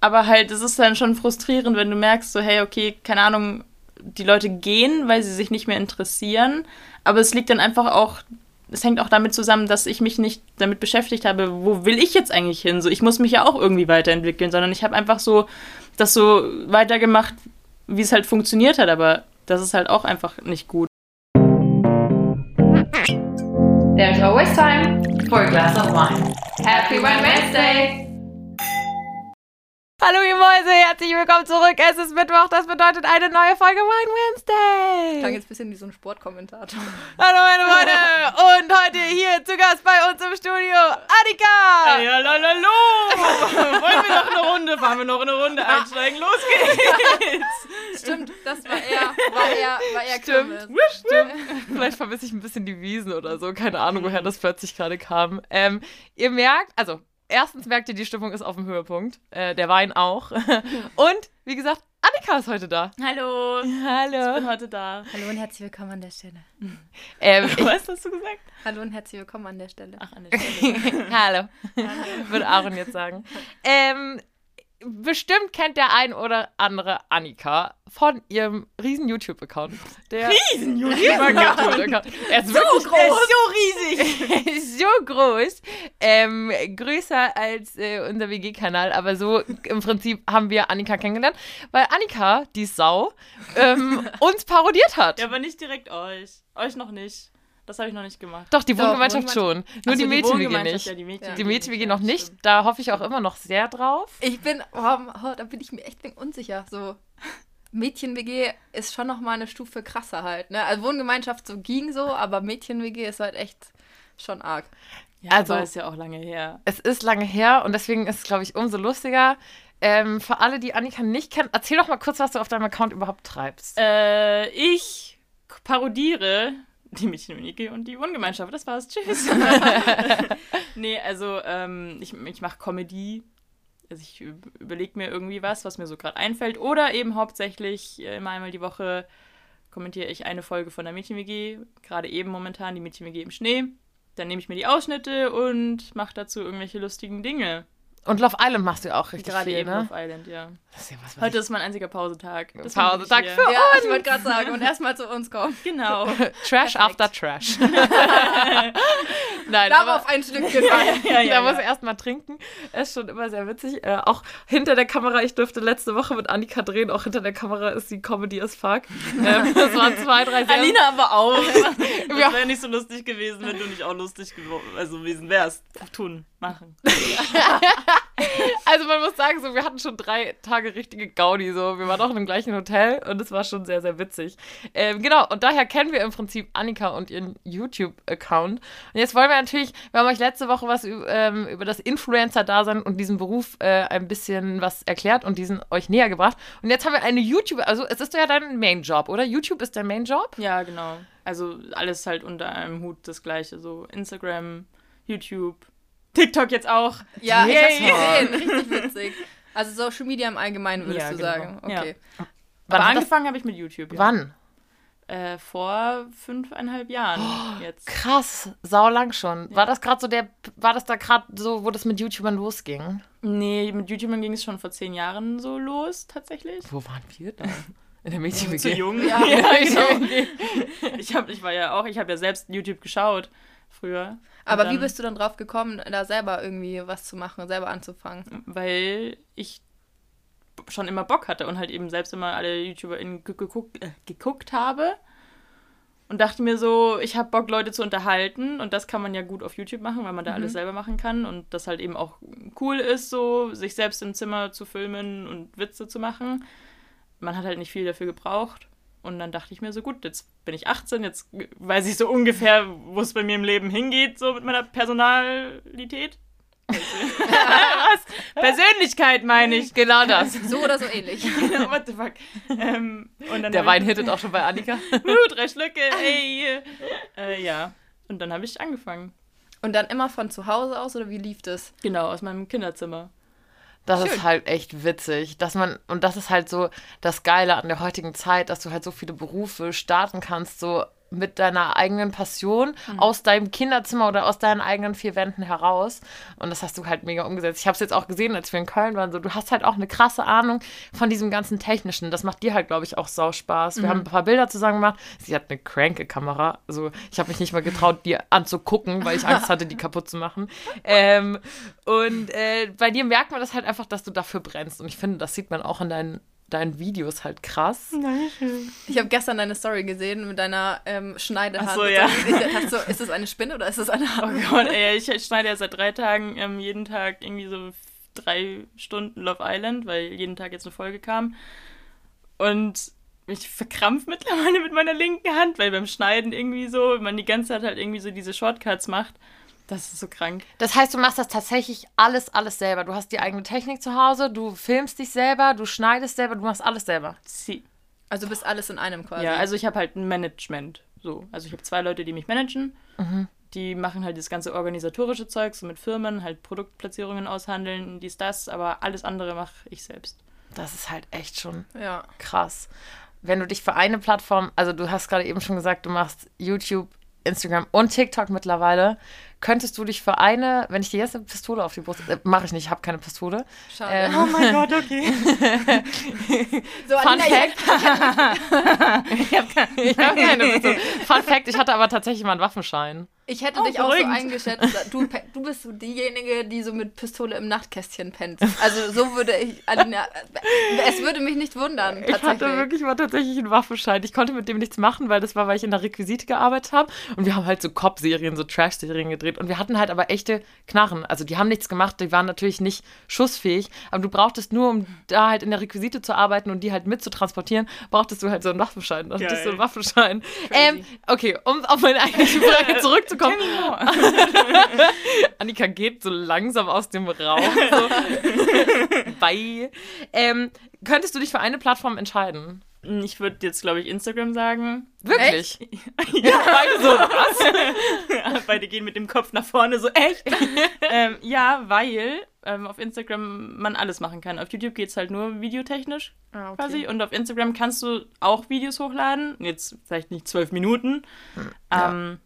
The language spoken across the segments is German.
Aber halt, es ist dann schon frustrierend, wenn du merkst, so, hey, okay, keine Ahnung, die Leute gehen, weil sie sich nicht mehr interessieren. Aber es liegt dann einfach auch, es hängt auch damit zusammen, dass ich mich nicht damit beschäftigt habe, wo will ich jetzt eigentlich hin? So, ich muss mich ja auch irgendwie weiterentwickeln, sondern ich habe einfach so das so weitergemacht, wie es halt funktioniert hat. Aber das ist halt auch einfach nicht gut. There's always time for a glass of wine. Happy Wednesday! Hallo ihr Mäuse, herzlich willkommen zurück. Es ist Mittwoch, das bedeutet eine neue Folge Wine Wednesday. Klang jetzt ein bisschen wie so ein Sportkommentator. Hallo meine Freunde und heute hier zu Gast bei uns im Studio Annika. Hey, hallo, hallo. Wollen wir noch eine Runde? Fahren wir noch eine Runde einsteigen? Los geht's. Stimmt, das war eher, war eher, war eher Stimmt, stimmt. Vielleicht vermisse ich ein bisschen die Wiesen oder so. Keine Ahnung, woher das plötzlich gerade kam. Ähm, ihr merkt, also erstens merkt ihr, die Stimmung ist auf dem Höhepunkt. Äh, der Wein auch. Und wie gesagt, Annika ist heute da. Hallo. Ich Hallo. bin heute da. Hallo und herzlich willkommen an der Stelle. Ähm, ich, Was hast du gesagt? Hallo und herzlich willkommen an der Stelle. Ach, an der Stelle. Hallo. Würde Aaron jetzt sagen. Ähm, bestimmt kennt der ein oder andere Annika von ihrem riesen YouTube-Account. Riesen YouTube-Account. Er ist wirklich groß. Er ist so riesig. Er ist so groß. Ähm, größer als äh, unser WG-Kanal, aber so im Prinzip haben wir Annika kennengelernt, weil Annika, die Sau, ähm, uns parodiert hat. Ja, aber nicht direkt euch. Euch noch nicht. Das habe ich noch nicht gemacht. Doch, die Wohngemeinschaft schon. Nur Ach so, die Mädchen-WG Wohngemeinschaft, nicht. Ja, die Mädchen, Die Mädchen-WG noch ja, nicht. stimmt. Da hoffe ich auch immer noch sehr drauf. Ich bin, oh, oh, da bin ich mir echt unsicher. So, Mädchen-WG ist schon noch mal eine Stufe krasser halt. Ne? Also Wohngemeinschaft so ging so, aber Mädchen-WG ist halt echt schon arg. Ja, Also- aber ist ja auch lange her. Es ist lange her und deswegen ist es, glaube ich, umso lustiger. Ähm, für alle, die Annika nicht kennen, erzähl doch mal kurz, was du auf deinem Account überhaupt treibst. Äh, ich parodiere die Mädchen und die Wohngemeinschaft. Das war's. Tschüss. nee, also ähm, ich, ich mache Comedy. Also ich überlege mir irgendwie was, was mir so gerade einfällt. Oder eben hauptsächlich äh, immer einmal die Woche kommentiere ich eine Folge von der Mädchen-WG. Gerade eben momentan die Mädchen-WG im Schnee. Dann nehme ich mir die Ausschnitte und mache dazu irgendwelche lustigen Dinge. Und Love Island machst du ja auch richtig Gerade viel, eben ne? auf Island, ja. Das ist ja was, Heute ist mein einziger Pausetag. Bin Pausetag ich für hier. Ja, ich wollte gerade sagen. Und erstmal zu uns kommen. Genau. ich, Trash after Trash. Nein, aber Darauf ein Stückchen Wein. ja, ja, da muss ja. er erstmal trinken. Ist schon immer sehr witzig. Äh, auch hinter der Kamera, ich durfte letzte Woche mit Annika drehen, auch hinter der Kamera ist die Comedy as fuck. Ähm, das waren zwei, drei sehr Alina aber auch. Das Ja. wäre nicht so lustig gewesen, wenn du nicht auch lustig also gewesen wärst. Tun, machen. Also man muss sagen, so, wir hatten schon drei Tage richtige Gaudi. So. Wir waren auch in dem gleichen Hotel und es war schon sehr, sehr witzig. Ähm, genau, und daher kennen wir im Prinzip Annika und ihren YouTube-Account. Und jetzt wollen wir natürlich, wir haben euch letzte Woche was ähm, über das Influencer-Dasein und diesen Beruf äh, ein bisschen was erklärt und diesen euch näher gebracht. Und jetzt haben wir eine YouTube, also es ist ja dein Main-Job, oder? YouTube ist dein Main-Job? Ja, genau. Also alles halt unter einem Hut das gleiche. So Instagram, YouTube, TikTok jetzt auch. Ja, ich hab's gesehen. Richtig witzig. Also Social Media im Allgemeinen würdest Ja, du genau. sagen. Ja. Okay. Wann Aber angefangen habe ich mit YouTube. Ja. Wann? Äh, vor fünfeinhalb Jahren jetzt. Krass, saulang schon. War das gerade so der, war das da gerade so, wo das mit YouTubern losging? Nee, mit YouTube ging es schon vor zehn Jahren so los, tatsächlich. Wo waren wir da? In der Mädchen Zu jung. Ja, genau. Ich, hab, ich war ja auch, ich habe ja selbst YouTube geschaut früher. Und Aber wie dann- bist du dann drauf gekommen, da selber irgendwie was zu machen, selber anzufangen? weil ich schon immer Bock hatte und halt eben selbst immer alle YouTuberInnen ge- geguckt, äh, geguckt habe. Und dachte mir so, ich habe Bock, Leute zu unterhalten. Und das kann man ja gut auf YouTube machen, weil man da alles selber machen kann. Und das halt eben auch cool ist, so sich selbst im Zimmer zu filmen und Witze zu machen. Man hat halt nicht viel dafür gebraucht. Und dann dachte ich mir so, gut, jetzt bin ich 18, jetzt weiß ich so ungefähr, wo es bei mir im Leben hingeht, so mit meiner Personalität. Was? Persönlichkeit meine ich. Genau das. So oder so ähnlich. What the fuck? Ähm, und dann Der Wein ich, hittet auch schon bei Annika. Uh, drei Schlücke, ey. Äh, ja. Und dann habe ich angefangen. Und dann immer von zu Hause aus oder wie lief das? Genau, aus meinem Kinderzimmer. Das Schön. ist halt echt witzig, dass man, und das ist halt so das Geile an der heutigen Zeit, dass du halt so viele Berufe starten kannst, so mit deiner eigenen Passion aus deinem Kinderzimmer oder aus deinen eigenen vier Wänden heraus. Und das hast du halt mega umgesetzt. Ich habe es jetzt auch gesehen, als wir in Köln waren. So, du hast halt auch eine krasse Ahnung von diesem ganzen Technischen. Das macht dir halt, glaube ich, auch sau Spaß. Wir haben ein paar Bilder zusammen gemacht. Sie hat eine cranke Kamera. Also ich habe mich nicht mal getraut, die anzugucken, weil ich Angst hatte, die kaputt zu machen. Ähm, und äh, bei dir merkt man das halt einfach, dass du dafür brennst. Und ich finde, das sieht man auch in deinen, deinen Videos halt krass. Ich habe gestern deine Story gesehen mit deiner ähm, Schneidehand. Ach so, ja. So, ist das eine Spinne oder ist das eine Oh Hand? Gott, ey, ich schneide ja seit drei Tagen ähm, jeden Tag irgendwie so drei Stunden Love Island, weil jeden Tag jetzt eine Folge kam. Und ich verkrampf mittlerweile mit meiner linken Hand, weil beim Schneiden irgendwie so, man die ganze Zeit halt irgendwie so diese Shortcuts macht. Das ist so krank. Das heißt, du machst das tatsächlich alles, alles selber. Du hast die eigene Technik zu Hause, du filmst dich selber, du schneidest selber, du machst alles selber. Sie. Also du bist alles in einem quasi. Ja, also ich habe halt ein Management. So. Also ich habe zwei Leute, die mich managen. Die machen halt das ganze organisatorische Zeug, so mit Firmen, halt Produktplatzierungen aushandeln, dies, das, aber alles andere mache ich selbst. Das ist halt echt schon ja. krass. Wenn du dich für eine Plattform, also du hast gerade eben schon gesagt, du machst YouTube, Instagram und TikTok mittlerweile, könntest du dich für eine, wenn ich dir jetzt eine Pistole auf die Brust, äh, mache ich nicht, ich habe keine Pistole. Schade. Ähm, Oh mein Gott, okay. so, Fun Alina, Fact. ich habe keine Pistole. Fun Fact, ich hatte aber tatsächlich mal einen Waffenschein. Ich hätte Oh, dich auch so beruhigend. eingeschätzt. Du, du bist so diejenige, die so mit Pistole im Nachtkästchen pennt. Also so würde ich, Alina, es würde mich nicht wundern, Ich hatte wirklich mal tatsächlich einen Waffenschein. Ich konnte mit dem nichts machen, weil das war, weil ich in der Requisite gearbeitet habe. Und wir haben halt so Cop-Serien, so Trash-Serien gedreht. Und wir hatten halt aber echte Knarren. Also die haben nichts gemacht, die waren natürlich nicht schussfähig. Aber du brauchtest nur, um da halt in der Requisite zu arbeiten und die halt mit zu transportieren, brauchtest du halt so einen Waffenschein. Dann hattest du einen Waffenschein. Ähm, okay, um auf meine eigentliche Frage zurückzukommen. Annika geht so langsam aus dem Raum. So. Bye. Ähm, könntest du dich für eine Plattform entscheiden? Ich würde jetzt, glaube ich, Instagram sagen. Wirklich? Ja, beide so, was? Beide gehen mit dem Kopf nach vorne, so echt. ähm, ja, weil ähm, auf Instagram man alles machen kann. Auf YouTube geht es halt nur videotechnisch Ah, okay. quasi. Und auf Instagram kannst du auch Videos hochladen. Jetzt vielleicht nicht zwölf Minuten. Ja. Ähm,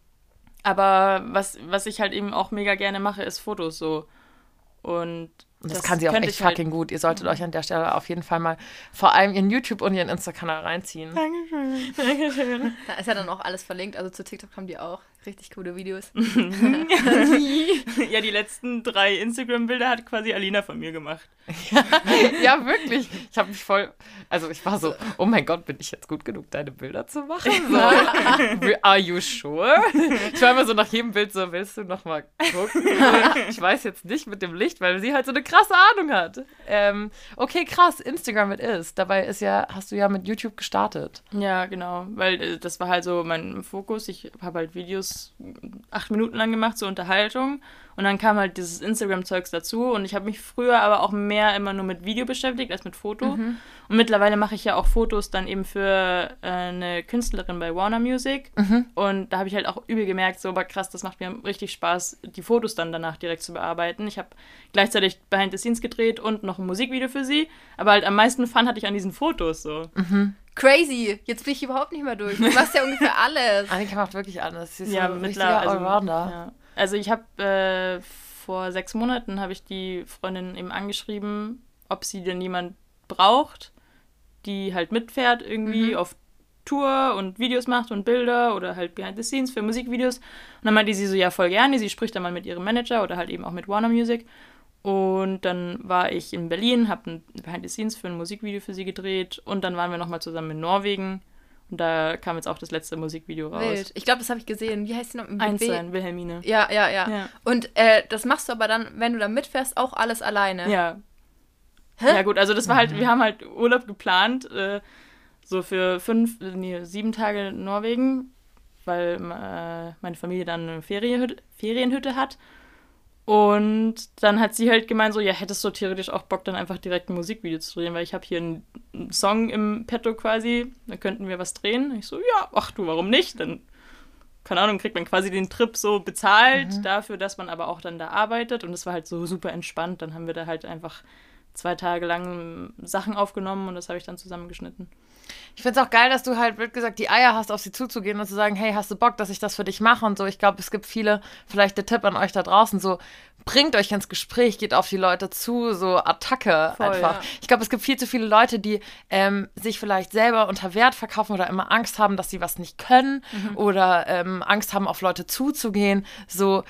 aber was, was ich halt eben auch mega gerne mache, ist Fotos so. Und Das, kann sie auch echt ich halt- fucking gut. Ihr solltet euch an der Stelle auf jeden Fall mal vor allem ihren YouTube und ihren Insta-Kanal reinziehen. Dankeschön. Dankeschön. Da ist ja dann auch alles verlinkt. Also zu TikTok haben die auch richtig coole Videos. ja, die letzten drei Instagram-Bilder hat quasi Alina von mir gemacht. ja, wirklich. Ich habe mich voll. Also, ich war so, oh mein Gott, bin ich jetzt gut genug, deine Bilder zu machen? So, are you sure? Ich war immer so nach jedem Bild so, willst du noch mal gucken? Ich weiß jetzt nicht mit dem Licht, weil sie halt so eine krasse Ahnung hat. Ähm, okay, krass, Instagram it is. Dabei ist ja, hast du ja mit YouTube gestartet. Ja, genau, weil äh, das war halt so mein Fokus. Ich habe halt Videos acht Minuten lang gemacht zur Unterhaltung. Und dann kam halt dieses Instagram-Zeugs dazu. Und ich habe mich früher aber auch mehr immer nur mit Video beschäftigt als mit Foto. Und mittlerweile mache ich ja auch Fotos dann eben für äh, eine Künstlerin bei Warner Music. Und da habe ich halt auch übel gemerkt, so, aber krass, das macht mir richtig Spaß, die Fotos dann danach direkt zu bearbeiten. Ich habe gleichzeitig Behind the Scenes gedreht und noch ein Musikvideo für sie, aber halt am meisten Fun hatte ich an diesen Fotos so. Crazy. Jetzt bin ich überhaupt nicht mehr durch. Du machst ja ungefähr alles. Annika macht wirklich alles. Sie ist Ja, so ein mittlerweile. richtiger Also, Allrounder. ja. also ich habe äh, vor sechs Monaten habe ich die Freundin eben angeschrieben, ob sie denn jemand braucht, die halt mitfährt irgendwie auf Tour und Videos macht und Bilder oder halt Behind the Scenes für Musikvideos. Und dann meinte sie so, ja, voll gerne. Sie spricht dann mal mit ihrem Manager oder halt eben auch mit Warner Music. Und dann war ich in Berlin, habe ein Behind the Scenes für ein Musikvideo für sie gedreht und dann waren wir nochmal zusammen in Norwegen. Und da kam jetzt auch das letzte Musikvideo raus. Wild. Ich glaube, das habe ich gesehen. Wie heißt die noch? Einstein, Wilhelmine. Ja, ja, ja, Ja. Und äh, das machst du aber dann, wenn du da mitfährst, auch alles alleine. Ja. Hä? Ja, gut, also das war halt, wir haben halt Urlaub geplant, äh, so für fünf, nee, sieben Tage in Norwegen, weil äh, meine Familie dann eine Ferienhütte, Ferienhütte hat. Und dann hat sie halt gemeint, so, ja, hättest du theoretisch auch Bock, dann einfach direkt ein Musikvideo zu drehen, weil ich habe hier einen, einen Song im Petto quasi, da könnten wir was drehen. Ich so, ja, ach du, warum nicht? Dann, keine Ahnung, kriegt man quasi den Trip so bezahlt dafür, dass man aber auch dann da arbeitet. Und es war halt so super entspannt. Dann haben wir da halt einfach zwei Tage lang Sachen aufgenommen und das habe ich dann zusammengeschnitten. Ich finde es auch geil, dass du halt, wird gesagt, die Eier hast, auf sie zuzugehen und zu sagen, hey, hast du Bock, dass ich das für dich mache und so. Ich glaube, es gibt viele, vielleicht der Tipp an euch da draußen, so, bringt euch ins Gespräch, geht auf die Leute zu, so Attacke Voll, einfach. ja. Ich glaube, es gibt viel zu viele Leute, die ähm, sich vielleicht selber unter Wert verkaufen oder immer Angst haben, dass sie was nicht können oder ähm, Angst haben, auf Leute zuzugehen. So,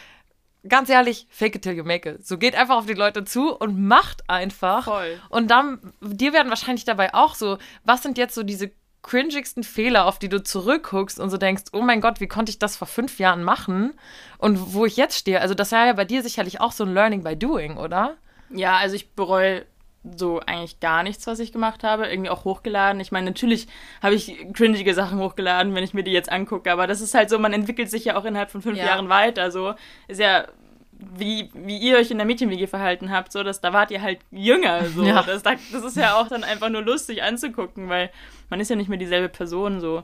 ganz ehrlich, fake it till you make it. So geht einfach auf die Leute zu und macht einfach. Voll. Und dann, dir werden wahrscheinlich dabei auch so, was sind jetzt so diese cringigsten Fehler, auf die du zurückguckst und so denkst, oh mein Gott, wie konnte ich das vor fünf Jahren machen? Und wo ich jetzt stehe. Also das war ja bei dir sicherlich auch so ein Learning by Doing, oder? Ja, also ich bereue so eigentlich gar nichts, was ich gemacht habe. Irgendwie auch hochgeladen. Ich meine, natürlich habe ich cringige Sachen hochgeladen, wenn ich mir die jetzt angucke, aber das ist halt so, man entwickelt sich ja auch innerhalb von fünf Ja. Jahren weiter. So ist ja wie, wie ihr euch in der Mädchen-WG verhalten habt, so, dass da wart ihr halt jünger. So. Ja. Das, das ist ja auch dann einfach nur lustig anzugucken, weil man ist ja nicht mehr dieselbe Person so.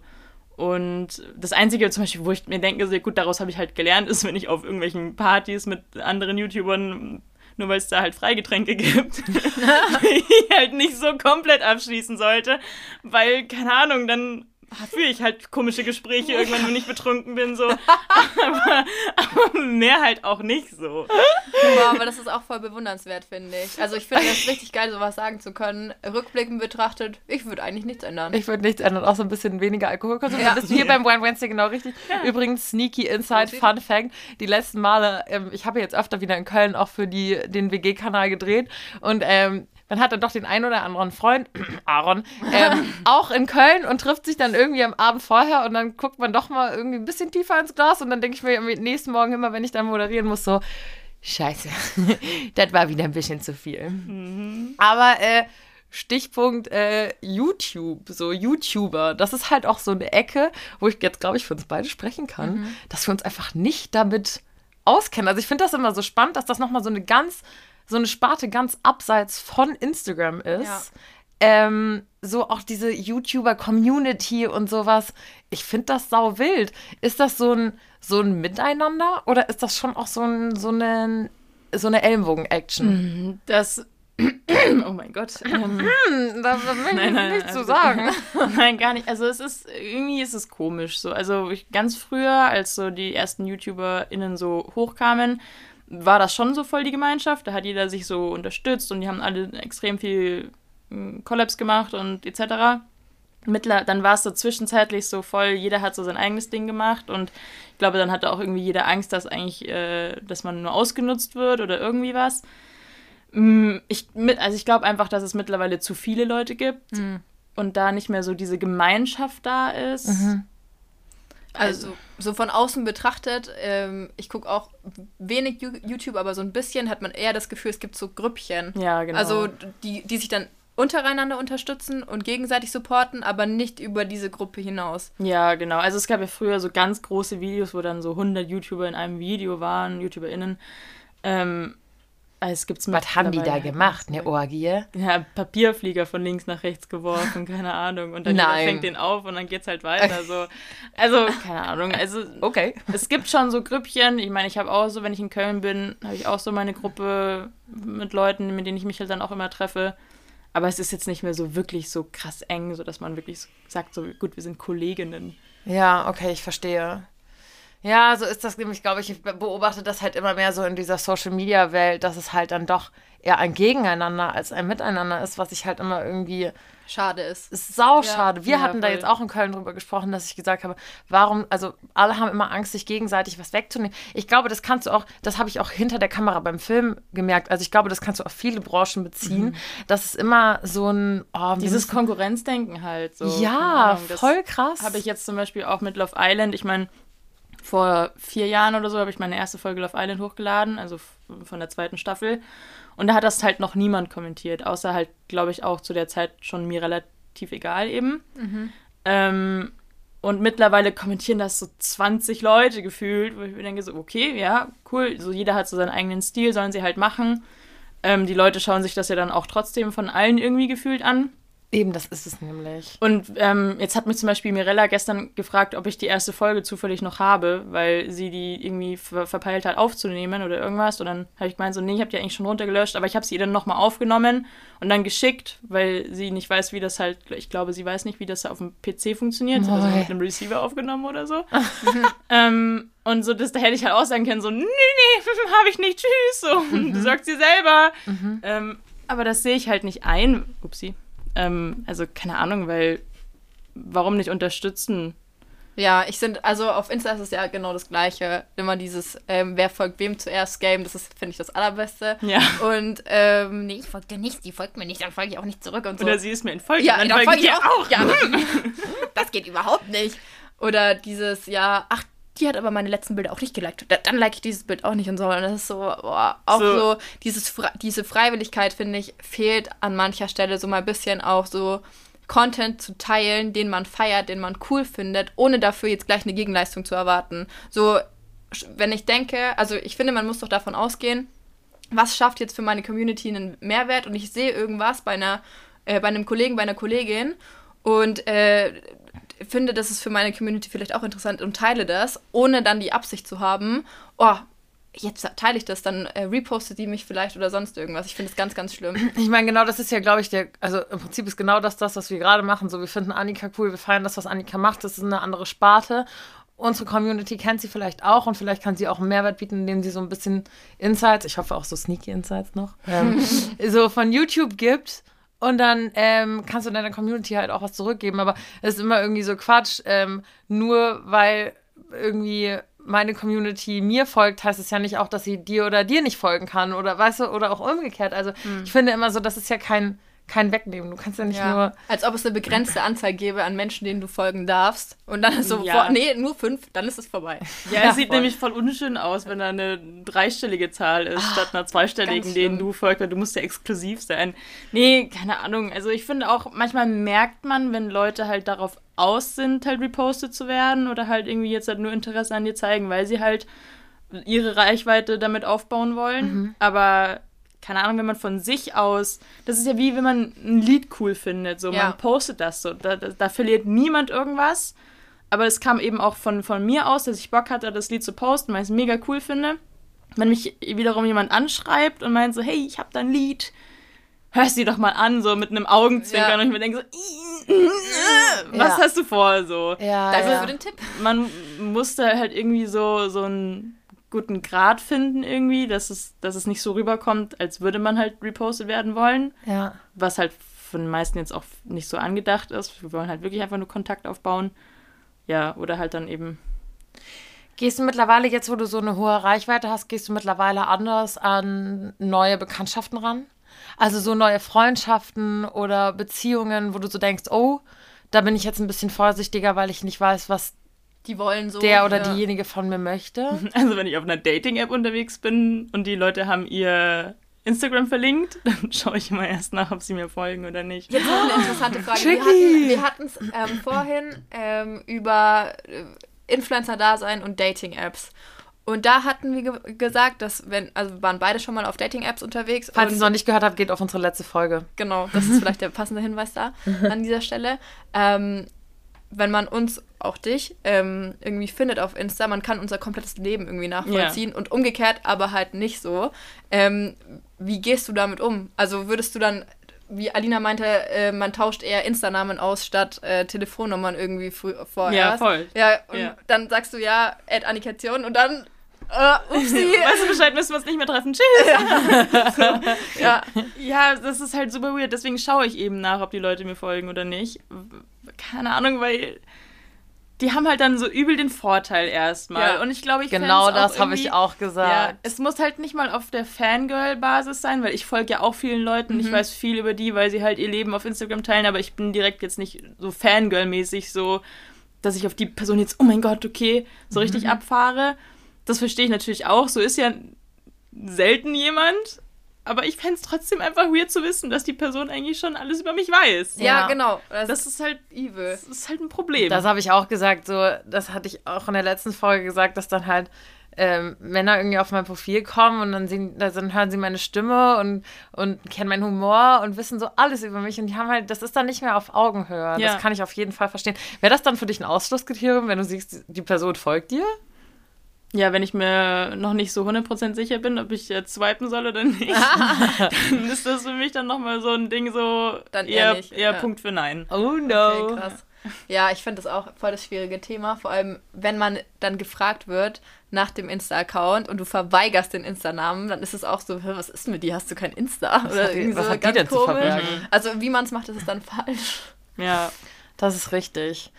Und das Einzige zum Beispiel, wo ich mir denke, so, gut, daraus habe ich halt gelernt, ist, wenn ich auf irgendwelchen Partys mit anderen YouTubern, nur weil es da halt Freigetränke gibt, ich halt nicht so komplett abschließen sollte, weil, keine Ahnung, dann führe ich halt komische Gespräche irgendwann, wenn ich betrunken bin, so. Aber, aber mehr halt auch nicht so. Boah, aber das ist auch voll bewundernswert, finde ich. Also ich finde es richtig geil, sowas sagen zu können. Rückblickend betrachtet, ich würde eigentlich nichts ändern. Ich würde nichts ändern, auch so ein bisschen weniger Alkoholkonsum. Ja. Da bist du hier beim Wine Wednesday genau richtig. Übrigens, Sneaky Inside. Fun Fact. Die letzten Male, ähm, ich habe jetzt öfter wieder in Köln auch für die, den WG-Kanal gedreht und ähm, man hat dann doch den einen oder anderen Freund, Aaron, ähm, auch in Köln und trifft sich dann irgendwie am Abend vorher und dann guckt man doch mal irgendwie ein bisschen tiefer ins Glas und dann denke ich mir am nächsten Morgen immer, wenn ich dann moderieren muss, so, scheiße, das war wieder ein bisschen zu viel. Aber äh, Stichpunkt äh, YouTube, so YouTuber, das ist halt auch so eine Ecke, wo ich jetzt, glaube ich, für uns beide sprechen kann, dass wir uns einfach nicht damit auskennen. Also ich finde das immer so spannend, dass das nochmal so eine ganz, so eine Sparte ganz abseits von Instagram ist. Ja. Ähm, so auch diese YouTuber-Community und sowas. Ich finde das sau wild. Ist das so ein, so ein Miteinander oder ist das schon auch so, ein, so eine, so eine Ellenbogen-Action? Das. Oh mein Gott. Ähm, Hm, da will ich Nein, nein, nichts zu also- sagen. Nein, gar nicht. Also es ist, irgendwie ist es komisch so. Also ich, ganz früher, als so die ersten YouTuberInnen so hochkamen, war das schon so voll die Gemeinschaft. Da hat jeder sich so unterstützt und die haben alle extrem viel mm, Collabs gemacht und etc. Mittler, dann war es so zwischenzeitlich so voll, jeder hat so sein eigenes Ding gemacht und ich glaube, dann hatte auch irgendwie jeder Angst, dass eigentlich, äh, dass man nur ausgenutzt wird oder irgendwie was. Mm, Ich, also ich glaube einfach, dass es mittlerweile zu viele Leute gibt und da nicht mehr so diese Gemeinschaft da ist. Also, so von außen betrachtet, ähm, ich gucke auch wenig YouTube, aber so ein bisschen hat man eher das Gefühl, es gibt so Grüppchen. Ja, genau. Also, die, die sich dann untereinander unterstützen und gegenseitig supporten, aber nicht über diese Gruppe hinaus. Ja, genau. Also es gab ja früher so ganz große Videos, wo dann so 100 YouTuber in einem Video waren, YouTuberInnen. Ähm, also es gibt's Was haben die da mittlerweile gemacht, halt eine Orgie? Ja, Papierflieger von links nach rechts geworfen, keine Ahnung. Und dann fängt den auf und dann geht's halt weiter. So. Also, keine Ahnung. Also, Okay. es gibt schon so Grüppchen. Ich meine, ich habe auch so, wenn ich in Köln bin, habe ich auch so meine Gruppe mit Leuten, mit denen ich mich halt dann auch immer treffe. Aber es ist jetzt nicht mehr so wirklich so krass eng, so dass man wirklich sagt, so gut, wir sind Kolleginnen. Ja, okay, ich verstehe. Ja, so ist das nämlich, glaube ich, ich beobachte das halt immer mehr so in dieser Social-Media-Welt, dass es halt dann doch eher ein Gegeneinander als ein Miteinander ist, was ich halt immer irgendwie Schade ist. ist sauschade. Wir Ja, hatten da voll. jetzt auch in Köln drüber gesprochen, dass ich gesagt habe, warum, also alle haben immer Angst, sich gegenseitig was wegzunehmen. Ich glaube, das kannst du auch, das habe ich auch hinter der Kamera beim Film gemerkt. Also ich glaube, das kannst du auf viele Branchen beziehen. Das ist immer so ein, oh, Dieses müssen- Konkurrenzdenken halt. So. Ja, voll krass. Habe ich jetzt zum Beispiel auch mit Love Island. Ich meine, vor vier Jahren oder so habe ich meine erste Folge Love Island hochgeladen, also von der zweiten Staffel. Und da hat das halt noch niemand kommentiert, außer halt, glaube ich, auch zu der Zeit schon mir relativ egal eben. Ähm, und mittlerweile kommentieren das so 20 Leute gefühlt, wo ich mir denke, so, okay, ja, cool, so jeder hat so seinen eigenen Stil, sollen sie halt machen. Ähm, die Leute schauen sich das ja dann auch trotzdem von allen irgendwie gefühlt an. Eben, das ist es nämlich. Und ähm, jetzt hat mich zum Beispiel Mirella gestern gefragt, ob ich die erste Folge zufällig noch habe, weil sie die irgendwie ver verpeilt hat aufzunehmen oder irgendwas. Und dann habe ich gemeint, so, nee, ich habe die eigentlich schon runtergelöscht, aber ich habe sie ihr dann nochmal aufgenommen und dann geschickt, weil sie nicht weiß, wie das halt, ich glaube, sie weiß nicht, wie das auf dem PC funktioniert. Sie hat das Oi. mit einem Receiver aufgenommen oder so. ähm, und so, das, da hätte ich halt auch sagen können, so, nee, nee, habe ich nicht, tschüss, so, du sagst sie selber. Ähm, aber das sehe ich halt nicht ein. Upsi. Ähm, also keine Ahnung, weil warum nicht unterstützen? Ja, ich sind, also auf Insta ist es ja genau das Gleiche. Immer dieses, ähm, wer folgt wem zuerst Game, das ist, finde ich, das Allerbeste. Ja. Und, ähm, nee, ich folge dir nicht, die folgt mir nicht, dann folge ich auch nicht zurück und so. Oder sie ist mir entfolgt. ja, und dann folge ich dir auch. Ja, das geht überhaupt nicht. Oder dieses, ja, ach, die hat aber meine letzten Bilder auch nicht geliked. Da- Dann like ich dieses Bild auch nicht und so. Und das ist so, boah, auch So. so, dieses, diese Freiwilligkeit, finde ich, fehlt an mancher Stelle so mal ein bisschen auch so Content zu teilen, den man feiert, den man cool findet, ohne dafür jetzt gleich eine Gegenleistung zu erwarten. So, wenn ich denke, also ich finde, man muss doch davon ausgehen, was schafft jetzt für meine Community einen Mehrwert und ich sehe irgendwas bei einer, äh, bei einem Kollegen, bei einer Kollegin und äh, finde, das ist für meine Community vielleicht auch interessant und teile das, ohne dann die Absicht zu haben, oh, jetzt teile ich das, dann äh, repostet die mich vielleicht oder sonst irgendwas. Ich finde das ganz, ganz schlimm. Ich meine, genau das ist ja, glaube ich, der, also im Prinzip ist genau das, das, was wir gerade machen. So, wir finden Annika cool, wir feiern das, was Annika macht. Das ist eine andere Sparte. Unsere Community kennt sie vielleicht auch und vielleicht kann sie auch einen Mehrwert bieten, indem sie so ein bisschen Insights, ich hoffe auch so sneaky Insights noch, ähm, so von YouTube gibt. Und dann ähm, kannst du deiner Community halt auch was zurückgeben. Aber es ist immer irgendwie so Quatsch. Ähm, nur weil irgendwie meine Community mir folgt, heißt es ja nicht auch, dass sie dir oder dir nicht folgen kann. Oder weißt du, oder auch umgekehrt. Also ich finde immer so, das ist ja kein, kein Wegnehmen. Du kannst ja nicht nur. Als ob es eine begrenzte Anzahl gäbe an Menschen, denen du folgen darfst. Und dann ist so, Ja. vor, nee, nur fünf, dann ist es vorbei. Ja, Ja, es sieht voll. nämlich voll unschön aus, wenn da eine dreistellige Zahl ist, statt einer zweistelligen, denen du folgst, weil du musst ja exklusiv sein. Nee, keine Ahnung. Also ich finde auch, manchmal merkt man, wenn Leute halt darauf aus sind, halt repostet zu werden oder halt irgendwie jetzt halt nur Interesse an dir zeigen, weil sie halt ihre Reichweite damit aufbauen wollen. Aber keine Ahnung, wenn man von sich aus, das ist ja wie wenn man ein Lied cool findet, so Ja. man postet das so, da, da, da verliert niemand irgendwas. Aber es kam eben auch von, von mir aus, dass ich Bock hatte, das Lied zu posten, weil ich es mega cool finde. Wenn mich wiederum jemand anschreibt und meint so, hey, ich habe da ein Lied, hörst dir doch mal an, so mit einem Augenzwinkern Ja. und ich mir denke so, was Ja. hast du vor, so. Ja, Danke ja. für den Tipp. Man musste halt irgendwie so, so einen guten Grad finden irgendwie, dass es, dass es nicht so rüberkommt, als würde man halt repostet werden wollen, ja. was halt von den meisten jetzt auch nicht so angedacht ist. Wir wollen halt wirklich einfach nur Kontakt aufbauen. Ja, oder halt dann eben Gehst du mittlerweile, jetzt wo du so eine hohe Reichweite hast, gehst du mittlerweile anders an neue Bekanntschaften ran? Also so neue Freundschaften oder Beziehungen, wo du so denkst, oh, da bin ich jetzt ein bisschen vorsichtiger, weil ich nicht weiß, was Die wollen so. der oder ja. diejenige von mir möchte. Also wenn ich auf einer Dating-App unterwegs bin und die Leute haben ihr Instagram verlinkt, dann schaue ich immer erst nach, ob sie mir folgen oder nicht. Jetzt noch eine interessante Frage. Tricky. Wir hatten es ähm, vorhin ähm, über äh, Influencer-Dasein und Dating-Apps. Und da hatten wir ge gesagt, dass wenn, also wir waren beide schon mal auf Dating-Apps unterwegs. Falls ihr es noch nicht gehört habt, geht auf unsere letzte Folge. Genau, das ist vielleicht der passende Hinweis da an dieser Stelle. Ähm, wenn man uns, auch dich, ähm, irgendwie findet auf Insta, man kann unser komplettes Leben irgendwie nachvollziehen und umgekehrt aber halt nicht so. Ähm, wie gehst du damit um? Also würdest du dann, wie Alina meinte, äh, man tauscht eher Insta-Namen aus statt äh, Telefonnummern irgendwie vorher. Ja, voll. Ja, und Ja. dann sagst du ja, Add Annikation und dann, äh, upsie. Weißt du Bescheid, müssen wir uns nicht mehr treffen. Tschüss. ja, Ja, das ist halt super weird. Deswegen schaue ich eben nach, ob die Leute mir folgen oder nicht. Keine Ahnung, weil die haben halt dann so übel den Vorteil erstmal. Ja. Und ich glaube, ich Genau das habe ich auch Ja, gesagt. es muss halt nicht mal auf der Fangirl-Basis sein, weil ich folge ja auch vielen Leuten. Ich weiß viel über die, weil sie halt ihr Leben auf Instagram teilen, aber ich bin direkt jetzt nicht so Fangirl-mäßig so, dass ich auf die Person jetzt, oh mein Gott, okay, so richtig abfahre. Das verstehe ich natürlich auch. So ist ja selten jemand. Aber ich fände es trotzdem einfach weird zu wissen, dass die Person eigentlich schon alles über mich weiß. ja, Ja. genau. Das, Das ist halt, evil. das ist halt ein Problem. Das habe ich auch gesagt, so, das hatte ich auch in der letzten Folge gesagt, dass dann halt ähm, Männer irgendwie auf mein Profil kommen und dann, sehen, dann hören sie meine Stimme und, und kennen meinen Humor und wissen so alles über mich und die haben halt, das ist dann nicht mehr auf Augenhöhe. Ja. Das kann ich auf jeden Fall verstehen. Wäre das dann für dich ein Ausschlusskriterium, wenn du siehst, die Person folgt dir? Ja, wenn ich mir noch nicht so 100% sicher bin, ob ich jetzt swipen soll oder nicht, dann ist das für mich dann nochmal so ein Ding, so Dann eher eher, nicht, eher ja. Punkt für Nein. Oh no. Okay, krass. Ja, ich finde das auch voll das schwierige Thema. Vor allem, wenn man dann gefragt wird nach dem Insta-Account und du verweigerst den Insta-Namen, dann ist es auch so, "Hä, was ist mit dir? Hast du kein Insta? Oder hat die- irgendwie was so hat die ganz denn zu komisch. verbergen? Also wie man es macht, ist es dann falsch. Ja, Das ist richtig.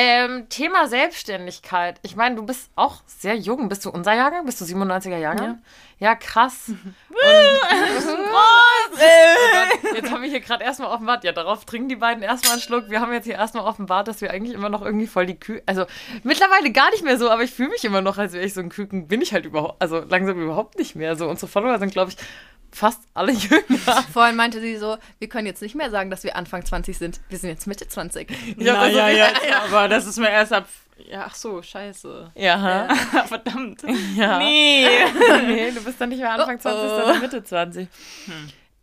Ähm, Thema Selbstständigkeit. Ich meine, du bist auch sehr jung. Bist du unser Jahrgang? Bist du 97er Jahrgang? Ja, krass. Und, oh jetzt haben wir hier gerade erstmal offenbart, ja, darauf trinken die beiden erstmal einen Schluck. Wir haben jetzt hier erstmal offenbart, dass wir eigentlich immer noch irgendwie voll die Kühe. Also mittlerweile gar nicht mehr so, aber ich fühle mich immer noch, als wäre ich so ein Küken. Bin ich halt überhaupt, also langsam überhaupt nicht mehr so. Unsere Follower sind, glaube ich, fast alle jünger. Vorhin meinte sie so, wir können jetzt nicht mehr sagen, dass wir Anfang 20 sind. Wir sind jetzt Mitte 20. Ja, Na, das ist- ja, ja, aber das ist mir erst ab. Ja, ach so, scheiße. Ja. Verdammt. ja. Nee. nee, du bist dann nicht mehr Anfang Oh, 20, oh. sondern Mitte 20.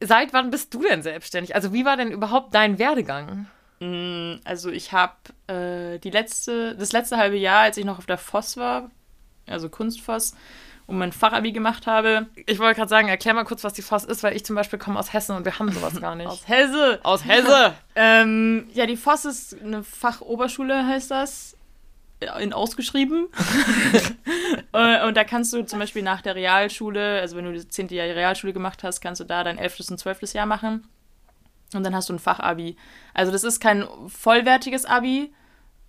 Seit wann bist du denn selbstständig? Also wie war denn überhaupt dein Werdegang? Mm, Also ich habe äh, die letzte, das letzte halbe Jahr, als ich noch auf der FOS war, also Kunstfoss, und mein Fachabi gemacht habe, Ich wollte gerade sagen, erklär mal kurz, was die FOS ist, weil ich zum Beispiel komme aus Hessen und wir haben sowas gar nicht. aus Hesse. aus Hesse! Ähm, ja, die FOS ist eine Fachoberschule, heißt das. In ausgeschrieben. Äh, und da kannst du zum Beispiel nach der Realschule, also wenn du das 10. Jahr Realschule gemacht hast, kannst du da dein 11. und 12. Jahr machen. Und dann hast du ein Fachabi. Also das ist kein vollwertiges Abi,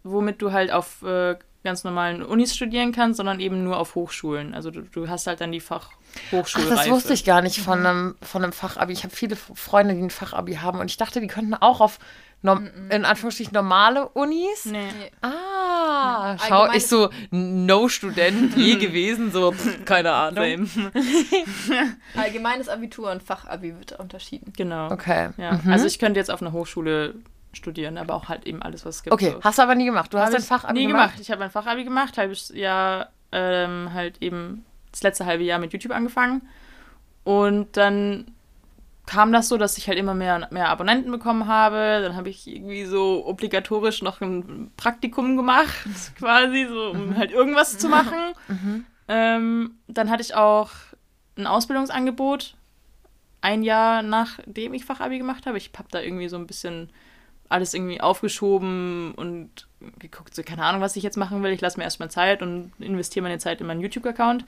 womit du halt auf äh, ganz normalen Unis studieren kannst, sondern eben nur auf Hochschulen. Also du, du hast halt dann die Ach, Fachhochschulreife. das wusste ich gar nicht von einem, von einem Fachabi. Ich habe viele Freunde, die ein Fachabi haben und ich dachte, die könnten auch auf norm in Anführungsstrichen normale Unis. Nee. Ah, Ja. schau, Allgemein- ich so No-Student je gewesen, so pff, keine Ahnung. Allgemeines Abitur und Fachabi wird unterschieden. Genau. Okay. Ja. Mhm. Also ich könnte jetzt auf einer Hochschule studieren, aber auch halt eben alles, was es gibt. Okay, so. hast du aber nie gemacht. Du hast dein Fachabi nie gemacht. gemacht. Ich habe ein Fachabi gemacht, halbes Jahr ähm, halt eben das letzte halbe Jahr mit YouTube angefangen. Und dann kam das so, dass ich halt immer mehr mehr Abonnenten bekommen habe. Dann habe ich irgendwie so obligatorisch noch ein Praktikum gemacht, quasi, so um halt irgendwas zu machen. Ähm, dann hatte ich auch ein Ausbildungsangebot, ein Jahr nachdem ich Fachabi gemacht habe. Ich habe da irgendwie so ein bisschen alles irgendwie aufgeschoben und geguckt, so keine Ahnung, was ich jetzt machen will. Ich lasse mir erstmal Zeit und investiere meine Zeit in meinen YouTube-Account.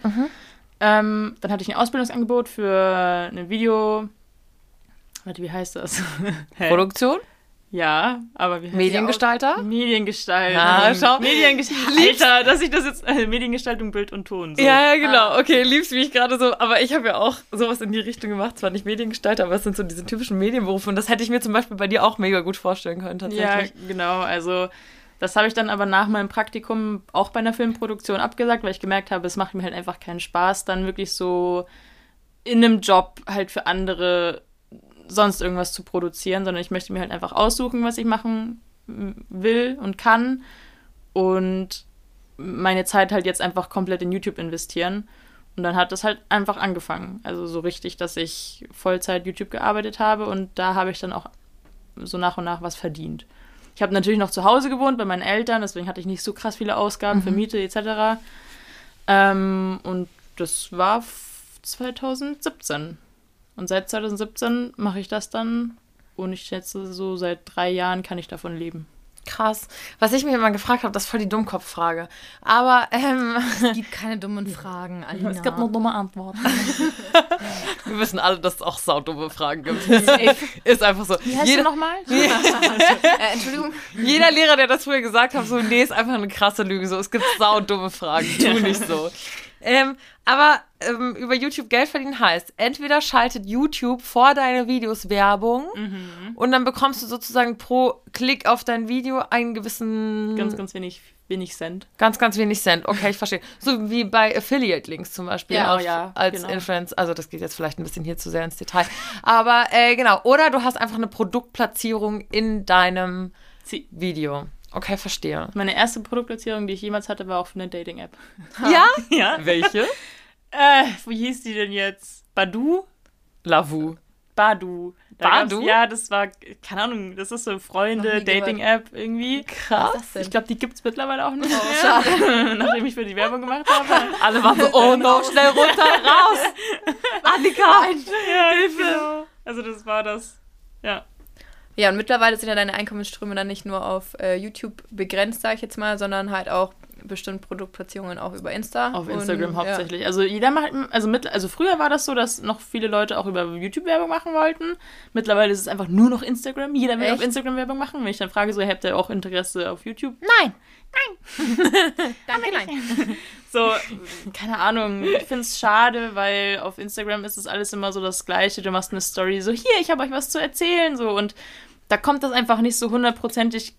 Ähm, dann hatte ich ein Ausbildungsangebot für eine Video. Warte, wie heißt das? Produktion? Ja, aber wie heißt Mediengestalter? Mediengestaltung. Ah, schau. Mediengestaltung. Alter, dass ich das jetzt. Äh, Mediengestaltung, Bild und Ton. So. Ja, ja, genau. Okay, liebst wie ich gerade so. Aber ich habe ja auch sowas in die Richtung gemacht. Zwar nicht Mediengestalter, aber es sind so diese typischen Medienberufe. Und das hätte ich mir zum Beispiel bei dir auch mega gut vorstellen können, Ja, tatsächlich. genau. Also, das habe ich dann aber nach meinem Praktikum auch bei einer Filmproduktion abgesagt, weil ich gemerkt habe, es macht mir halt einfach keinen Spaß, dann wirklich so in einem Job halt für andere sonst irgendwas zu produzieren, sondern ich möchte mir halt einfach aussuchen, was ich machen will und kann und meine Zeit halt jetzt einfach komplett in YouTube investieren. Und dann hat das halt einfach angefangen. Also so richtig, dass ich Vollzeit YouTube gearbeitet habe und da habe ich dann auch so nach und nach was verdient. Ich habe natürlich noch zu Hause gewohnt bei meinen Eltern, deswegen hatte ich nicht so krass viele Ausgaben für Miete etc. Ähm, und das war f- 2017. Und seit 2017 mache ich das dann und ich schätze, so seit drei Jahren kann ich davon leben. Krass. Was ich mir immer gefragt habe, das ist voll die Dummkopffrage. Aber ähm, Es gibt keine dummen Fragen, Alina. dumme Antworten. wir wissen alle, dass es auch saudumme Fragen gibt. ist einfach so. Wie heißt Jeder, du nochmal? äh, Entschuldigung. jeder Lehrer, der das früher gesagt hat, so, nee, ist einfach eine krasse Lüge. So, es gibt saudumme Fragen. Tu nicht so. Ähm, aber ähm, über YouTube Geld verdienen heißt, entweder schaltet YouTube vor deine Videos Werbung und dann bekommst du sozusagen pro Klick auf dein Video einen gewissen Ganz, ganz wenig, wenig Cent. Ganz, ganz wenig Cent. Okay, ich verstehe. So wie bei Affiliate-Links zum Beispiel. Ja, auf, ja, als genau. Influencer. Also das geht jetzt vielleicht ein bisschen hier zu sehr ins Detail. Aber äh, genau. Oder du hast einfach eine Produktplatzierung in deinem Sie. Video. Okay, verstehe. Meine erste Produktplatzierung, die ich jemals hatte, war auch für eine Dating-App. Ja? Ja. Welche? Äh, wie hieß die denn jetzt? Badu? Lavu. Badu. Da Badu? Ja, das war, keine Ahnung, das ist so Noch Freunde, nie gehört. Dating-App irgendwie. Krass. Was ist das Ich glaube, die gibt's mittlerweile auch nicht mehr. Oh, schade. Nachdem ich für die Werbung gemacht habe. Alle waren so, oh no, schnell runter, raus. Annika. Ja, Hilfe. Also das war das. Ja. Ja, und mittlerweile sind ja deine Einkommensströme dann nicht nur auf äh, YouTube begrenzt, sage ich jetzt mal, sondern halt auch bestimmt Produktplatzierungen auch über Insta. Auf Instagram und, hauptsächlich. Also jeder macht, also mit, also früher war das so, dass noch viele Leute auch über YouTube Werbung machen wollten. Mittlerweile ist es einfach nur noch Instagram. Jeder will Echt? auf Instagram Werbung machen. Wenn ich dann frage, so habt ihr auch Interesse auf YouTube? Nein! Nein! Danke, nein. So, keine Ahnung. Ich finde es schade, weil auf Instagram ist es alles immer so das Gleiche. Du machst eine Story, so hier, ich habe euch was zu erzählen, so und da kommt das einfach nicht so hundertprozentig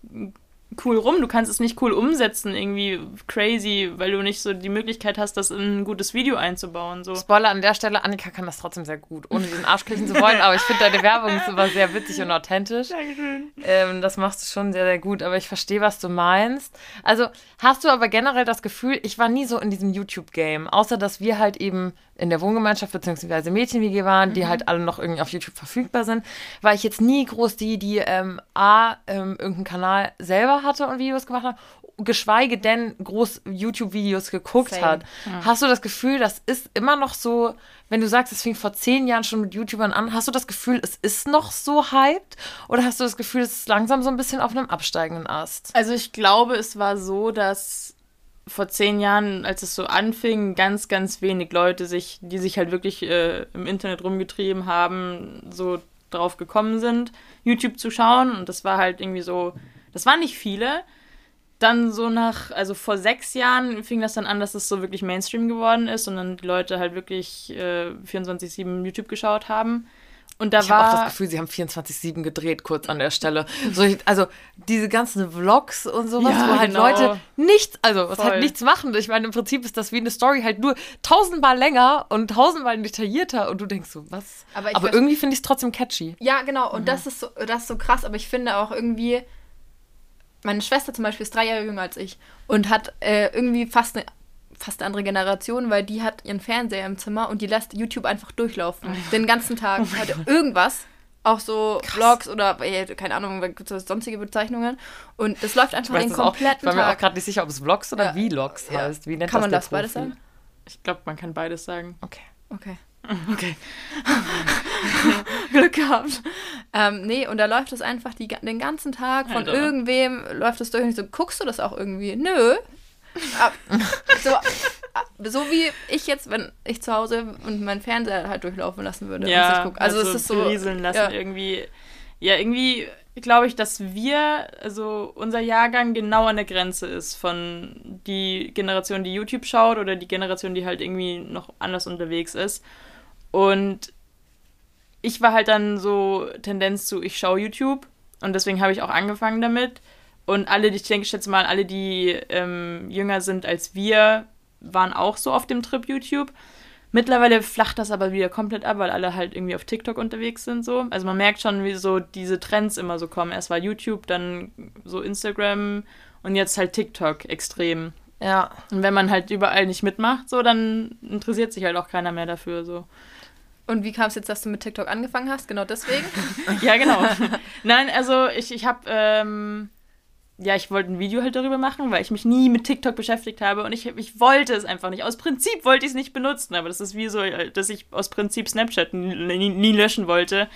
cool rum. Du kannst es nicht cool umsetzen, irgendwie crazy, weil du nicht so die Möglichkeit hast, das in ein gutes Video einzubauen. So. Spoiler an der Stelle, Annika kann das trotzdem sehr gut, ohne den Arsch kriechen zu wollen, aber ich finde deine Werbung ist immer sehr witzig und authentisch. Dankeschön. Ähm, das machst du schon sehr, sehr gut, aber ich verstehe, was du meinst. Also hast du aber generell das Gefühl, ich war nie so in diesem YouTube-Game, außer dass wir halt eben in der Wohngemeinschaft bzw. Mädchen-WG waren, die halt alle noch irgendwie auf YouTube verfügbar sind, war ich jetzt nie groß die, die ähm, A, ähm, irgendeinen Kanal selber hatte und Videos gemacht hat, geschweige denn groß YouTube-Videos geguckt Same. hat. Hast du das Gefühl, das ist immer noch so, wenn du sagst, es fing vor zehn Jahren schon mit YouTubern an, hast du das Gefühl, es ist noch so hyped? Oder hast du das Gefühl, es ist langsam so ein bisschen auf einem absteigenden Ast? Also ich glaube, es war so, dass vor zehn Jahren, als es so anfing, ganz, ganz wenig Leute sich, die sich halt wirklich äh, im Internet rumgetrieben haben, so drauf gekommen sind, YouTube zu schauen. Und das war halt irgendwie so, das waren nicht viele. Dann so nach, also vor sechs Jahren fing das dann an, dass es so wirklich Mainstream geworden ist und dann die Leute halt wirklich äh, 24-7 YouTube geschaut haben. Und da Ich habe war. auch das Gefühl, sie haben 24-7 gedreht, kurz an der Stelle. So, ich, also diese ganzen Vlogs und sowas, Ja, wo halt genau. Leute nichts, also was halt nichts machen. Ich meine, im Prinzip ist das wie eine Story halt nur tausendmal länger und tausendmal detaillierter und du denkst so, was? Aber ich Aber irgendwie finde ich es trotzdem catchy. Ja, genau. Und das, ist so, das ist so krass, aber ich finde auch irgendwie, meine Schwester zum Beispiel ist drei Jahre jünger als ich und hat äh, irgendwie fast eine, fast eine andere Generation, weil die hat ihren Fernseher im Zimmer und die lässt YouTube einfach durchlaufen. Den ganzen Tag. Halt irgendwas. Auch so Vlogs oder, keine Ahnung, gibt es sonstige Bezeichnungen. Und das läuft einfach Ich, den das auch, ich kompletten war mir auch Tag. gerade nicht sicher, ob es Vlogs oder Ja. Vlogs Ja. heißt. Wie nennt Kann man das das der beides Profi? sagen? Ich glaube, man kann beides sagen. Okay. Okay. Okay. Glück gehabt. Ähm, nee, und da läuft es einfach die, den ganzen Tag von Alter. irgendwem, läuft es durch und so, guckst du das auch irgendwie? Nö. Ab- so, ab- so wie ich jetzt, wenn ich zu Hause und meinen Fernseher halt durchlaufen lassen würde. ja, ich guck. Also es ist so. berieseln lassen ja. irgendwie. Ja, irgendwie glaube ich, dass wir, also unser Jahrgang genau an der Grenze ist von die Generation, die YouTube schaut oder die Generation, die halt irgendwie noch anders unterwegs ist. Und ich war halt dann so Tendenz zu, ich schaue YouTube und deswegen habe ich auch angefangen damit. Und alle, ich denke, ich schätze mal, alle, die ähm, jünger sind als wir, waren auch so auf dem Trip YouTube. Mittlerweile flacht das aber wieder komplett ab, weil alle halt irgendwie auf TikTok unterwegs sind so. Also man merkt schon, wie so diese Trends immer so kommen. Erst war YouTube, dann so Instagram und jetzt halt TikTok extrem. Ja. Und wenn man halt überall nicht mitmacht, so, dann interessiert sich halt auch keiner mehr dafür so. Und wie kam es jetzt, dass du mit TikTok angefangen hast? Genau deswegen? Ja, genau. Nein, also ich, ich habe, ähm, ja, ich wollte ein Video halt darüber machen, weil ich mich nie mit TikTok beschäftigt habe und ich, ich wollte es einfach nicht. Aus Prinzip wollte ich es nicht benutzen, aber das ist wie so, äh, dass ich aus Prinzip Snapchat nie, nie, nie löschen wollte.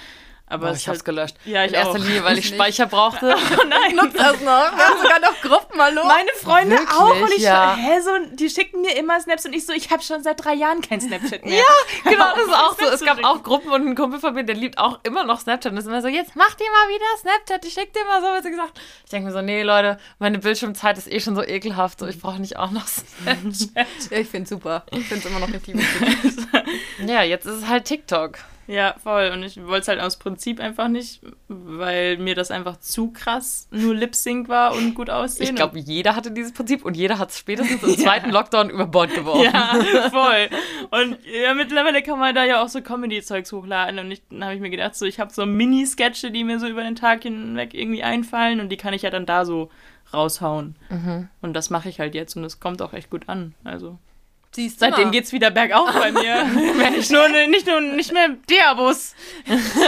Aber es ich ist hab's halt, gelöscht. Ja, ich In erster auch. Linie, weil ich. Speicher brauchte. Oh nein. Nutzt das noch. Wir haben sogar noch Gruppen, hallo? Meine Freunde Wirklich? auch und ich Ja. hä, so, die schicken mir immer Snaps und ich so, ich habe schon seit drei Jahren kein Snapchat mehr. Ja, genau, das ist auch so. Es gab schicken. auch Gruppen und ein Kumpel von mir, der liebt auch immer noch Snapchat und ist immer so, jetzt mach dir mal wieder Snapchat, ich schick dir mal so, was gesagt. Ich denke mir so, nee, Leute, meine Bildschirmzeit ist eh schon so ekelhaft, so ich brauche nicht auch noch Snapchat. Ja, ich finde super. Ich finde es immer noch richtig witzig. ja, jetzt ist es halt TikTok. Ja, voll. Und ich wollte es halt aus Prinzip einfach nicht, weil mir das einfach zu krass nur Lip-Sync war und gut aussehen. Ich glaube, jeder hatte dieses Prinzip und jeder hat es spätestens im zweiten Lockdown über Bord geworfen. Ja, voll. Und ja, mittlerweile kann man da ja auch so Comedy-Zeugs hochladen. Und ich, dann habe ich mir gedacht, so, ich habe so Mini-Sketche, die mir so über den Tag hinweg irgendwie einfallen und die kann ich ja dann da so raushauen. Und das mache ich halt jetzt und es kommt auch echt gut an. Also. Siehst du Seitdem mal. geht's wieder bergauf bei mir. nicht, nur, nicht nur nicht mehr Diabus.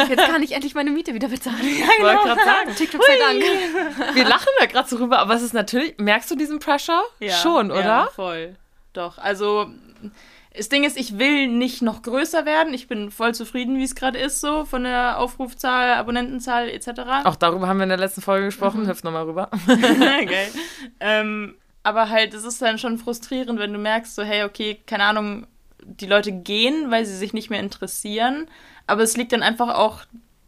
Jetzt kann ich endlich meine Miete wieder bezahlen. Ich wollte gerade sagen, TikTok sei Dank. wir lachen da gerade so rüber, aber es ist natürlich, merkst du diesen Pressure? Schon, oder? Ja, voll. Doch. Also, das Ding ist, ich will nicht noch größer werden. Ich bin voll zufrieden, wie es gerade ist, so von der Aufrufzahl, Abonnentenzahl etc. Auch darüber haben wir in der letzten Folge gesprochen. Mhm. Hüpf nochmal rüber. Geil. Ähm, aber halt, es ist dann schon frustrierend, wenn du merkst, so, hey, okay, keine Ahnung, die Leute gehen, weil sie sich nicht mehr interessieren. Aber es liegt dann einfach auch,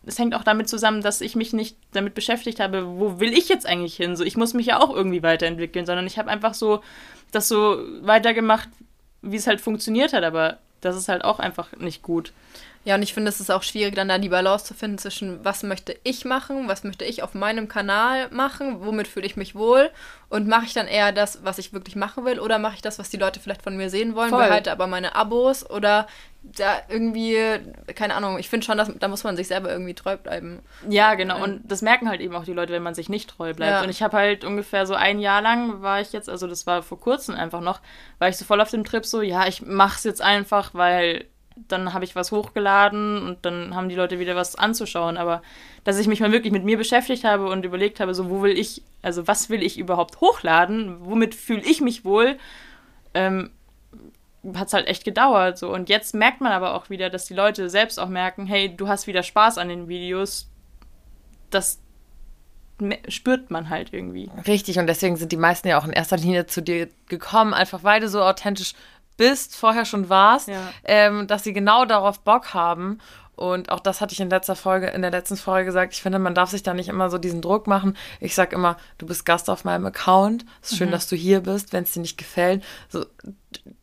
es hängt auch damit zusammen, dass ich mich nicht damit beschäftigt habe, wo will ich jetzt eigentlich hin? So, ich muss mich ja auch irgendwie weiterentwickeln, sondern ich habe einfach so das so weitergemacht, wie es halt funktioniert hat, aber das ist halt auch einfach nicht gut. Ja, und ich finde, es ist auch schwierig, dann da die Balance zu finden zwischen, was möchte ich machen, was möchte ich auf meinem Kanal machen, womit fühle ich mich wohl und mache ich dann eher das, was ich wirklich machen will oder mache ich das, was die Leute vielleicht von mir sehen wollen, Voll. behalte aber meine Abos oder da irgendwie, keine Ahnung, ich finde schon, dass, da muss man sich selber irgendwie treu bleiben. Ja, genau. Und das merken halt eben auch die Leute, wenn man sich nicht treu bleibt. Ja. Und ich habe halt ungefähr so ein Jahr lang war ich jetzt, also das war vor kurzem einfach noch, war ich so voll auf dem Trip so, ja, ich mach's jetzt einfach, weil dann habe ich was hochgeladen und dann haben die Leute wieder was anzuschauen. Aber dass ich mich mal wirklich mit mir beschäftigt habe und überlegt habe, so wo will ich, also was will ich überhaupt hochladen, womit fühle ich mich wohl, ähm, hat es halt echt gedauert. So. Und jetzt merkt man aber auch wieder, dass die Leute selbst auch merken, hey, du hast wieder Spaß an den Videos. Das spürt man halt irgendwie. Richtig, und deswegen sind die meisten ja auch in erster Linie zu dir gekommen, einfach weil du so authentisch bist, vorher schon warst, Ja. ähm, dass sie genau darauf Bock haben. Und auch das hatte ich in letzter Folge, in der letzten Folge gesagt. Ich finde, man darf sich da nicht immer so diesen Druck machen. Ich sag immer, du bist Gast auf meinem Account. Es ist schön, dass du hier bist, wenn es dir nicht gefällt. So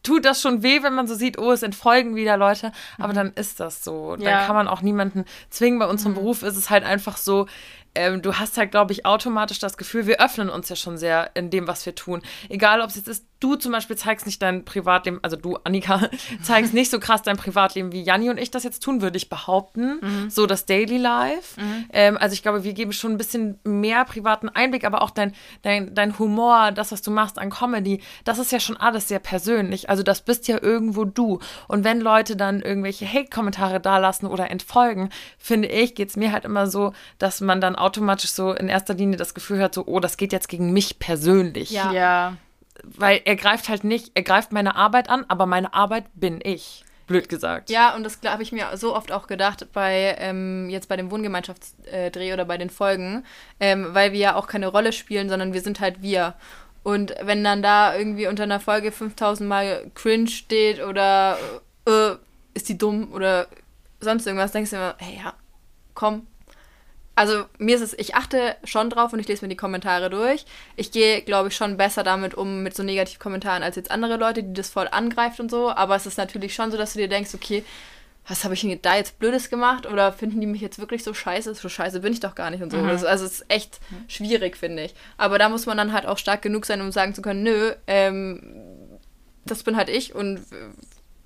tut das schon weh, wenn man so sieht, oh, es entfolgen wieder Leute. Aber dann ist das so. Und Dann Ja. kann man auch niemanden zwingen. Bei unserem Beruf ist es halt einfach so, ähm, du hast halt, glaube ich, automatisch das Gefühl, wir öffnen uns ja schon sehr in dem, was wir tun. Egal, ob es jetzt ist, du zum Beispiel zeigst nicht dein Privatleben, also du, Annika, zeigst nicht so krass dein Privatleben, wie Janni und ich das jetzt tun, würde ich behaupten. So das Daily Life. Ähm, also ich glaube, wir geben schon ein bisschen mehr privaten Einblick, aber auch dein, dein, dein Humor, das, was du machst an Comedy, das ist ja schon alles sehr persönlich. Also das bist ja irgendwo du. Und wenn Leute dann irgendwelche Hate-Kommentare dalassen oder entfolgen, finde ich, geht es mir halt immer so, dass man dann automatisch so in erster Linie das Gefühl hat, so, oh, das geht jetzt gegen mich persönlich. Ja. Ja. Weil er greift halt nicht, er greift meine Arbeit an, aber meine Arbeit bin ich. Blöd gesagt. Ja, und das habe ich mir so oft auch gedacht bei ähm, jetzt bei dem Wohngemeinschaftsdreh oder bei den Folgen, ähm, weil wir ja auch keine Rolle spielen, sondern wir sind halt wir. Und wenn dann da irgendwie unter einer Folge 5000 Mal cringe steht oder äh, ist die dumm oder sonst irgendwas, denkst du immer, hey, ja, komm. Also mir ist es, ich achte schon drauf und ich lese mir die Kommentare durch. Ich gehe, glaube ich, schon besser damit um, mit so Negativkommentaren als jetzt andere Leute, die das voll angreift und so. Aber es ist natürlich schon so, dass du dir denkst, okay, was habe ich denn da jetzt Blödes gemacht? Oder finden die mich jetzt wirklich so scheiße? So scheiße bin ich doch gar nicht und so. Das, also es ist echt schwierig, finde ich. Aber da muss man dann halt auch stark genug sein, um sagen zu können, nö, ähm, das bin halt ich und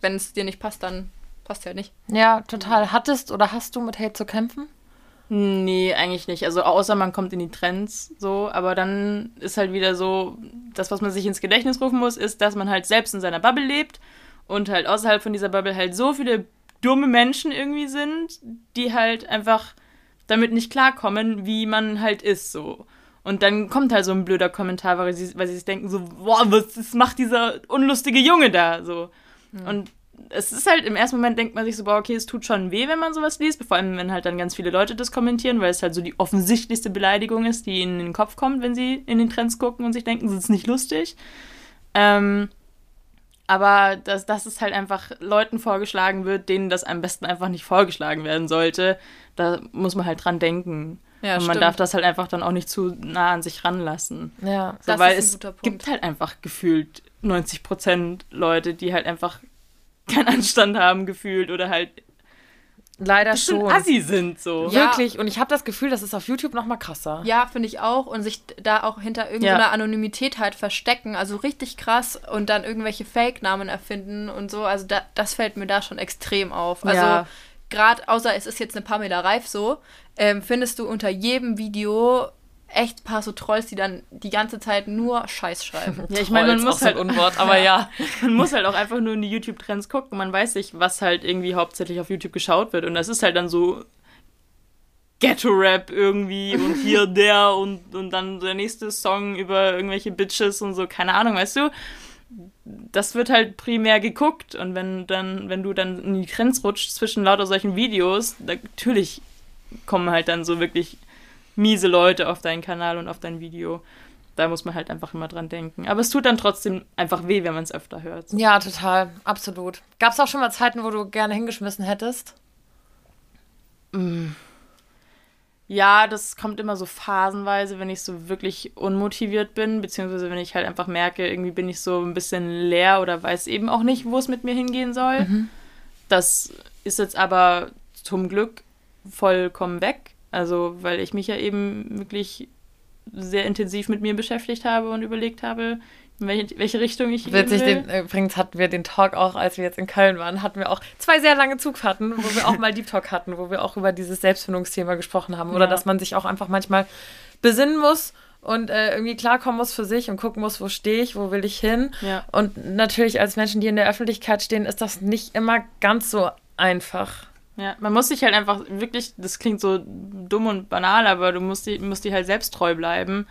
wenn es dir nicht passt, dann passt halt nicht. Ja, total. Hattest oder hast du mit Hate zu kämpfen? Nee, eigentlich nicht. Also außer man kommt in die Trends so, aber dann ist halt wieder so, das, was man sich ins Gedächtnis rufen muss, ist, dass man halt selbst in seiner Bubble lebt und halt außerhalb von dieser Bubble halt so viele dumme Menschen irgendwie sind, die halt einfach damit nicht klarkommen, wie man halt ist so. Und dann kommt halt so ein blöder Kommentar, weil sie, weil sie sich denken so, boah, was macht dieser unlustige Junge da so. Und es ist halt im ersten Moment denkt man sich so, boah, okay, es tut schon weh, wenn man sowas liest, vor allem wenn halt dann ganz viele Leute das kommentieren, weil es halt so die offensichtlichste Beleidigung ist, die ihnen in den Kopf kommt, wenn sie in den Trends gucken und sich denken, das ist nicht lustig. Ähm, aber dass, dass es halt einfach Leuten vorgeschlagen wird, denen das am besten einfach nicht vorgeschlagen werden sollte, da muss man halt dran denken. Ja, und man stimmt. darf das halt einfach dann auch nicht zu nah an sich ranlassen. Ja. So, Das weil ist ein es guter Punkt. gibt halt einfach gefühlt 90% Leute, die halt einfach keinen Anstand haben gefühlt oder halt Leider bisschen schon. assi sind, so. Ja. Wirklich. Und ich habe das Gefühl, das ist auf YouTube noch mal krasser. Ja, finde ich auch. Und sich da auch hinter irgendeiner Ja. Anonymität halt verstecken. Also richtig krass und dann irgendwelche Fake-Namen erfinden und so. Also da, das fällt mir da schon extrem auf. Also Ja. gerade, außer es ist jetzt eine Pamela Reif so, ähm, findest du unter jedem Video echt ein paar so Trolls, die dann die ganze Zeit nur Scheiß schreiben. Ja, ich meine, man muss halt ein Unwort, aber ja. Man muss halt auch einfach nur in die YouTube-Trends gucken. Man weiß nicht, was halt irgendwie hauptsächlich auf YouTube geschaut wird. Und das ist halt dann so Ghetto-Rap irgendwie und hier der und, und dann der nächste Song über irgendwelche Bitches und so, keine Ahnung, weißt du? Das wird halt primär geguckt und wenn dann, wenn du dann in die Trends rutscht zwischen lauter solchen Videos, da, natürlich kommen halt dann so wirklich miese Leute auf deinen Kanal und auf dein Video. Da muss man halt einfach immer dran denken. Aber es tut dann trotzdem einfach weh, wenn man es öfter hört. Ja, total. Absolut. Gab es auch schon mal Zeiten, wo du gerne hingeschmissen hättest? Ja, das kommt immer so phasenweise, wenn ich so wirklich unmotiviert bin, beziehungsweise wenn ich halt einfach merke, irgendwie bin ich so ein bisschen leer oder weiß eben auch nicht, wo es mit mir hingehen soll. Das ist jetzt aber zum Glück vollkommen weg. Also, weil ich mich ja eben wirklich sehr intensiv mit mir beschäftigt habe und überlegt habe, in welche, welche Richtung ich gehen Witzig, will. den, übrigens hatten wir den Talk auch, als wir jetzt in Köln waren, hatten wir auch zwei sehr lange Zugfahrten, wo wir auch mal Deep Talk hatten, wo wir auch über dieses Selbstfindungsthema gesprochen haben. Oder Ja. dass man sich auch einfach manchmal besinnen muss und äh, irgendwie klarkommen muss für sich und gucken muss, wo stehe ich, wo will ich hin. Ja. Und natürlich als Menschen, die in der Öffentlichkeit stehen, ist das nicht immer ganz so einfach. Ja, man muss sich halt einfach wirklich, das klingt so dumm und banal, aber du musst die, musst die halt selbst treu bleiben,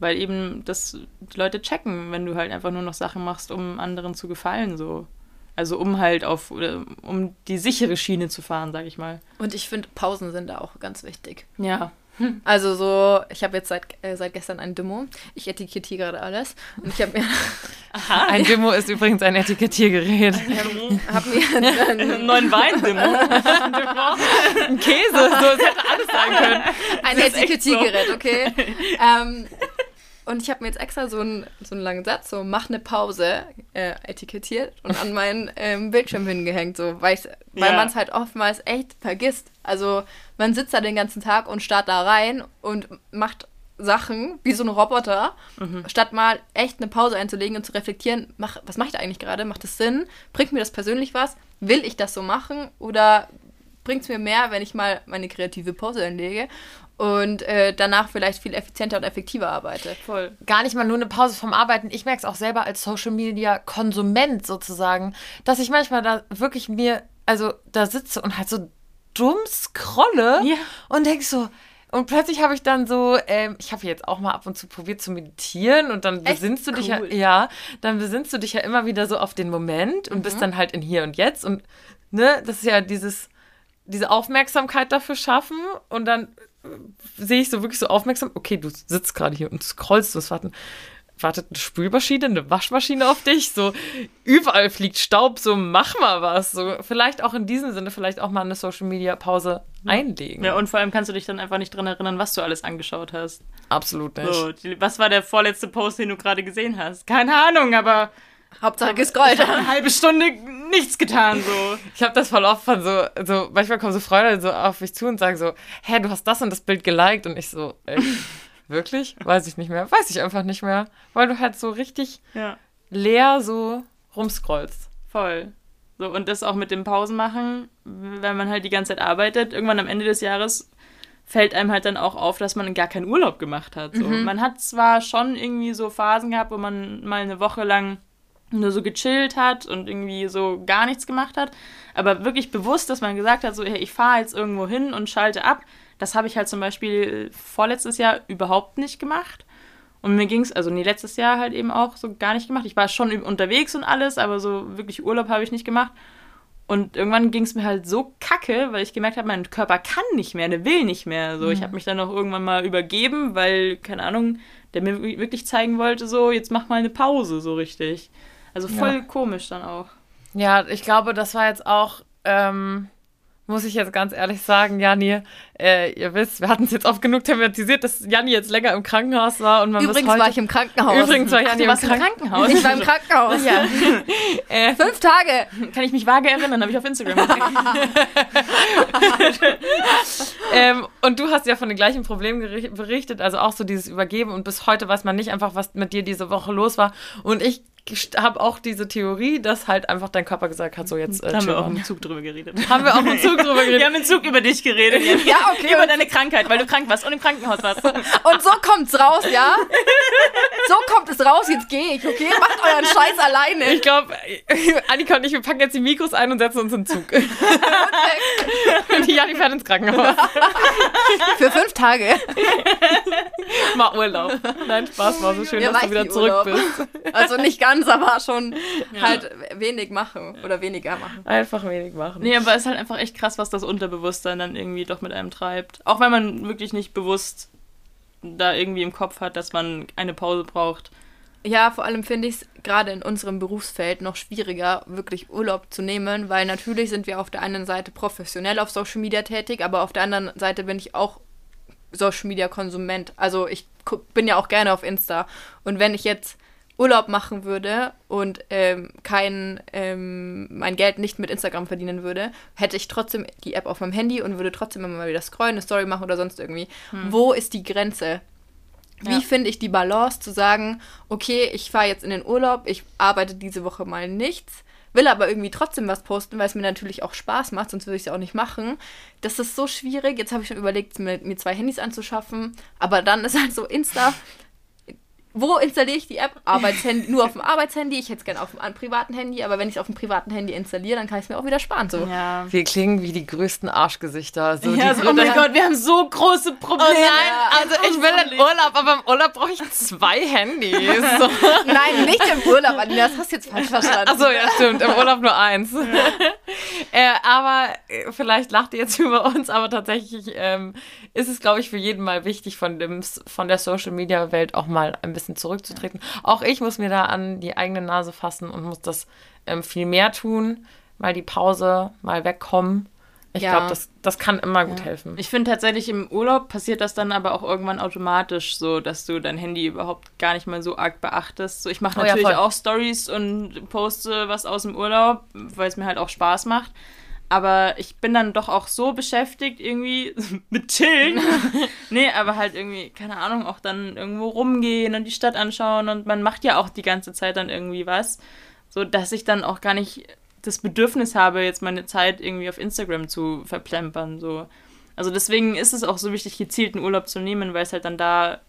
weil eben das die Leute checken, wenn du halt einfach nur noch Sachen machst, um anderen zu gefallen, so. Also um halt auf, oder um die sichere Schiene zu fahren, sag ich mal. Und ich finde, Pausen sind da auch ganz wichtig. Ja. Also so, ich habe jetzt seit, äh, seit gestern ein Demo. Ich etikettiere gerade alles. Und ich habe mir, Ein Demo ist übrigens ein Etikettiergerät. hab mir Einen neuen Wein-Demo. Ein Käse, so, es hätte alles sein können. ein Etikettiergerät, okay? ähm, und ich habe mir jetzt extra so einen, so einen langen Satz, so mach eine Pause, äh, etikettiert und an meinen ähm, Bildschirm hingehängt, so, weil, Ja. man es halt oftmals echt vergisst. Also man sitzt da den ganzen Tag und starrt da rein und macht Sachen wie so ein Roboter, statt mal echt eine Pause einzulegen und zu reflektieren, mach, was mache ich da eigentlich gerade? Macht das Sinn? Bringt mir das persönlich was? Will ich das so machen? Oder bringt es mir mehr, wenn ich mal meine kreative Pause einlege und äh, danach vielleicht viel effizienter und effektiver arbeite? Voll. gar nicht mal nur eine Pause vom Arbeiten. Ich merke es auch selber als Social Media Konsument sozusagen, dass ich manchmal da wirklich mir, also da sitze und halt so dumm scrolle Ja. und denk so, und plötzlich habe ich dann so, ähm, ich habe jetzt auch mal ab und zu probiert zu meditieren und dann Echt? besinnst du dich ja, Cool. ja, dann besinnst du dich ja immer wieder so auf den Moment und bist dann halt in hier und jetzt und ne, das ist ja dieses, diese Aufmerksamkeit dafür schaffen und dann sehe ich so wirklich so aufmerksam, okay, du sitzt gerade hier und scrollst, es warten, wartet eine Spülmaschine, eine Waschmaschine auf dich, so überall fliegt Staub, so mach mal was, so vielleicht auch in diesem Sinne vielleicht auch mal eine Social Media Pause einlegen. Ja, und vor allem kannst du dich dann einfach nicht dran erinnern, was du alles angeschaut hast. absolut nicht. So, was war der vorletzte Post, den du gerade gesehen hast? Keine Ahnung, aber Hauptsache gescrollt. eine halbe Stunde nichts getan, so. Ich habe das voll oft von so, so, manchmal kommen so Freunde so auf mich zu und sagen so, hä, du hast das und das Bild geliked und ich so, echt? Wirklich? Weiß ich nicht mehr. Weiß ich einfach nicht mehr. Weil du halt so richtig Ja. leer so rumscrollst. Voll. So, und das auch mit dem Pausenmachen, wenn man halt die ganze Zeit arbeitet, irgendwann am Ende des Jahres fällt einem halt dann auch auf, dass man gar keinen Urlaub gemacht hat. So. Man hat zwar schon irgendwie so Phasen gehabt, wo man mal eine Woche lang nur so gechillt hat und irgendwie so gar nichts gemacht hat, aber wirklich bewusst, dass man gesagt hat, so, hey, ich fahre jetzt irgendwo hin und schalte ab, das habe ich halt zum Beispiel vorletztes Jahr überhaupt nicht gemacht. Und mir ging es, also nee, letztes Jahr halt eben auch so gar nicht gemacht. Ich war schon unterwegs und alles, aber so wirklich Urlaub habe ich nicht gemacht. Und irgendwann ging es mir halt so kacke, weil ich gemerkt habe, mein Körper kann nicht mehr, der will nicht mehr. So, ich habe mich dann auch irgendwann mal übergeben, weil, keine Ahnung, der mir wi- wirklich zeigen wollte, so, jetzt mach mal eine Pause, so richtig. Also voll komisch dann auch. Ja, ich glaube, das war jetzt auch, ähm, muss ich jetzt ganz ehrlich sagen, Janni, äh, ihr wisst, wir hatten es jetzt oft genug thematisiert, dass Janni jetzt länger im Krankenhaus war und man Übrigens heute, war ich im Krankenhaus. Übrigens war Janni du im warst im Krankenhaus. Ich war im Krankenhaus. Ja. Äh, Fünf Tage. Kann ich mich vage erinnern, habe ich auf Instagram gesehen. ähm, und du hast ja von den gleichen Problemen berichtet, also auch so dieses Übergeben und bis heute weiß man nicht einfach, was mit dir diese Woche los war. Und ich habe auch diese Theorie, dass halt einfach dein Körper gesagt hat, so jetzt äh, Da haben wir auch im Zug drüber geredet. haben wir auch im Zug drüber Wir geredet. haben im Zug über dich geredet. Ja, okay. Über deine Krankheit, weil du krank warst und im Krankenhaus warst. Und so kommt's raus, ja? So kommt es raus, jetzt gehe ich, okay? Macht euren Scheiß alleine. Ich glaube, Annika und ich, wir packen jetzt die Mikros ein und setzen uns in den Zug. und die Janni fährt ins Krankenhaus. Für fünf Tage. Mal Urlaub. Nein, Spaß, war so schön, Mir dass du wieder zurück Urlaub. bist. Also nicht ganz, aber schon halt wenig machen oder weniger machen. Einfach wenig machen. Nee, aber es ist halt einfach echt krass, was das Unterbewusstsein dann irgendwie doch mit einem treibt. Auch wenn man wirklich nicht bewusst da irgendwie im Kopf hat, dass man eine Pause braucht. Ja, vor allem finde ich es gerade in unserem Berufsfeld noch schwieriger, wirklich Urlaub zu nehmen, weil natürlich sind wir auf der einen Seite professionell auf Social Media tätig, aber auf der anderen Seite bin ich auch Social Media Konsument. Also ich bin ja auch gerne auf Insta. Und wenn ich jetzt Urlaub machen würde und ähm, kein ähm, mein Geld nicht mit Instagram verdienen würde, hätte ich trotzdem die App auf meinem Handy und würde trotzdem immer mal wieder scrollen, eine Story machen oder sonst irgendwie. Wo ist die Grenze? Wie Ja. finde ich die Balance zu sagen, okay, ich fahre jetzt in den Urlaub, ich arbeite diese Woche mal nichts, will aber irgendwie trotzdem was posten, weil es mir natürlich auch Spaß macht, sonst würde ich es ja auch nicht machen. Das ist so schwierig. Jetzt habe ich schon überlegt, mir, mir zwei Handys anzuschaffen, aber dann ist halt so Insta. Wo installiere ich die App? Arbeitshandy, nur auf dem Arbeitshandy. Ich hätte es gerne auf dem privaten Handy, aber wenn ich es auf dem privaten Handy installiere, dann kann ich es mir auch wieder sparen. So. Ja. Wir klingen wie die größten Arschgesichter. So ja, die so, oh mein Gott, wir haben so große Probleme. Oh nein, also ich will in Urlaub, aber im Urlaub brauche ich zwei Handys. So. Nein, nicht im Urlaub, Alina, das hast du jetzt falsch verstanden. Achso, ja, stimmt. Im Urlaub nur eins. äh, aber äh, vielleicht lacht ihr jetzt über uns, aber tatsächlich ähm, ist es, glaube ich, für jeden mal wichtig, von, dem, von der Social Media Welt auch mal ein bisschen zurückzutreten. Auch ich muss mir da an die eigene Nase fassen und muss das ähm, viel mehr tun, mal die Pause, mal wegkommen. Ich Ja. glaube, das, das kann immer gut helfen. Ich finde tatsächlich im Urlaub passiert das dann aber auch irgendwann automatisch so, dass du dein Handy überhaupt gar nicht mal so arg beachtest. So, ich mache Oh ja, natürlich auch Stories und poste was aus dem Urlaub, weil es mir halt auch Spaß macht. Aber ich bin dann doch auch so beschäftigt irgendwie mit Chillen. nee, aber halt irgendwie, keine Ahnung, auch dann irgendwo rumgehen und die Stadt anschauen und man macht ja auch die ganze Zeit dann irgendwie was. So dass ich dann auch gar nicht das Bedürfnis habe, jetzt meine Zeit irgendwie auf Instagram zu verplempern. So. Also deswegen ist es auch so wichtig, gezielten Urlaub zu nehmen, weil es halt dann da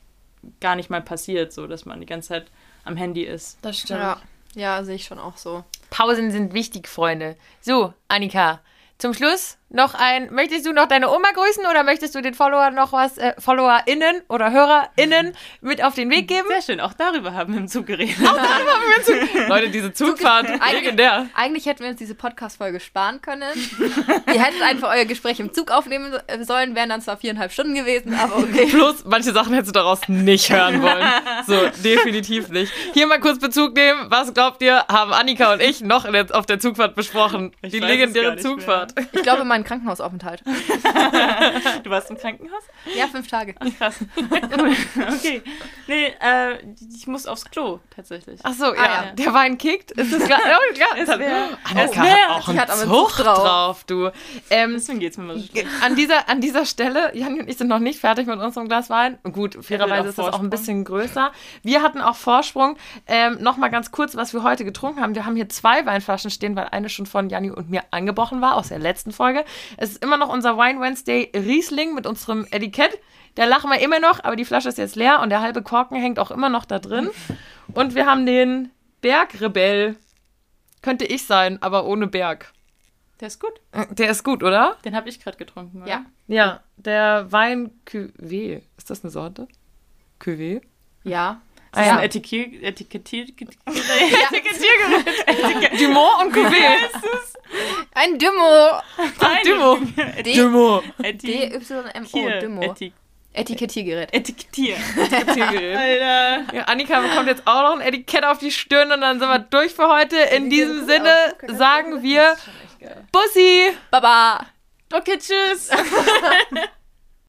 gar nicht mal passiert, so dass man die ganze Zeit am Handy ist. Das stimmt. Ja, ja sehe ich schon auch so. Pausen sind wichtig, Freunde. So, Annika, zum Schluss noch ein. Möchtest du noch deine Oma grüßen oder möchtest du den Follower noch was, äh, FollowerInnen oder HörerInnen mit auf den Weg geben? Sehr schön, auch darüber haben wir im Zug geredet. Leute, diese Zugfahrt, legendär. Eigentlich hätten wir uns diese Podcast-Folge sparen können. Ihr hättet einfach euer Gespräch im Zug aufnehmen so- sollen, wären dann zwar viereinhalb Stunden gewesen, aber okay. Plus, manche Sachen hättest du daraus nicht hören wollen. So, definitiv nicht. Hier mal kurz Bezug nehmen. Was glaubt ihr, haben Annika und ich noch in der, auf der Zugfahrt besprochen? Ich Die legendäre Zugfahrt. Ich glaube, mein Krankenhausaufenthalt. Du warst im Krankenhaus? Ja, fünf Tage. Krass. Cool. Okay. Nee, äh, ich muss aufs Klo, tatsächlich. Ach so, ja. ja. Der Wein kickt. Ist das klar? Oh, klar. Es wär- Annika wär- hat auch einen hat einen Zug drauf. drauf. du. Ähm, Deswegen geht's mir mal so an, dieser, an dieser Stelle, Jan und ich sind noch nicht fertig mit unserem Glas Wein. Gut, fairerweise ist das auch ein bisschen größer. Wir hatten auch Vorsprung. Ähm, noch mal ganz kurz, was wir heute getrunken haben. Wir haben hier zwei Weinflaschen stehen, weil eine schon von Janni und mir angebrochen war aus der letzten Folge. Es ist immer noch unser Wine Wednesday Riesling mit unserem Etikett. Da lachen wir immer noch, aber die Flasche ist jetzt leer und der halbe Korken hängt auch immer noch da drin. Und wir haben den Bergrebell. Könnte ich sein, aber ohne Berg. Der ist gut. Der ist gut, oder? Den habe ich gerade getrunken. Oder? Ja. Ja, der Wein Cuvée. Ist das eine Sorte? Cuvée? Ja. Das Ah, ist ja. ein Etikett, Etikettier, Etikettiergerät. Dumont und Cuvée. Ein Dümmo. Dumont. D- Dumont. D-Y-M-O. Dümmo. Etik Etikettiergerät. Etikettier. Etiketiergerät. Alter. Ja, Annika bekommt jetzt auch noch ein Etikett auf die Stirn und dann sind wir durch für heute. In diesem Sinne sagen wir Bussi. Baba. Okay, tschüss.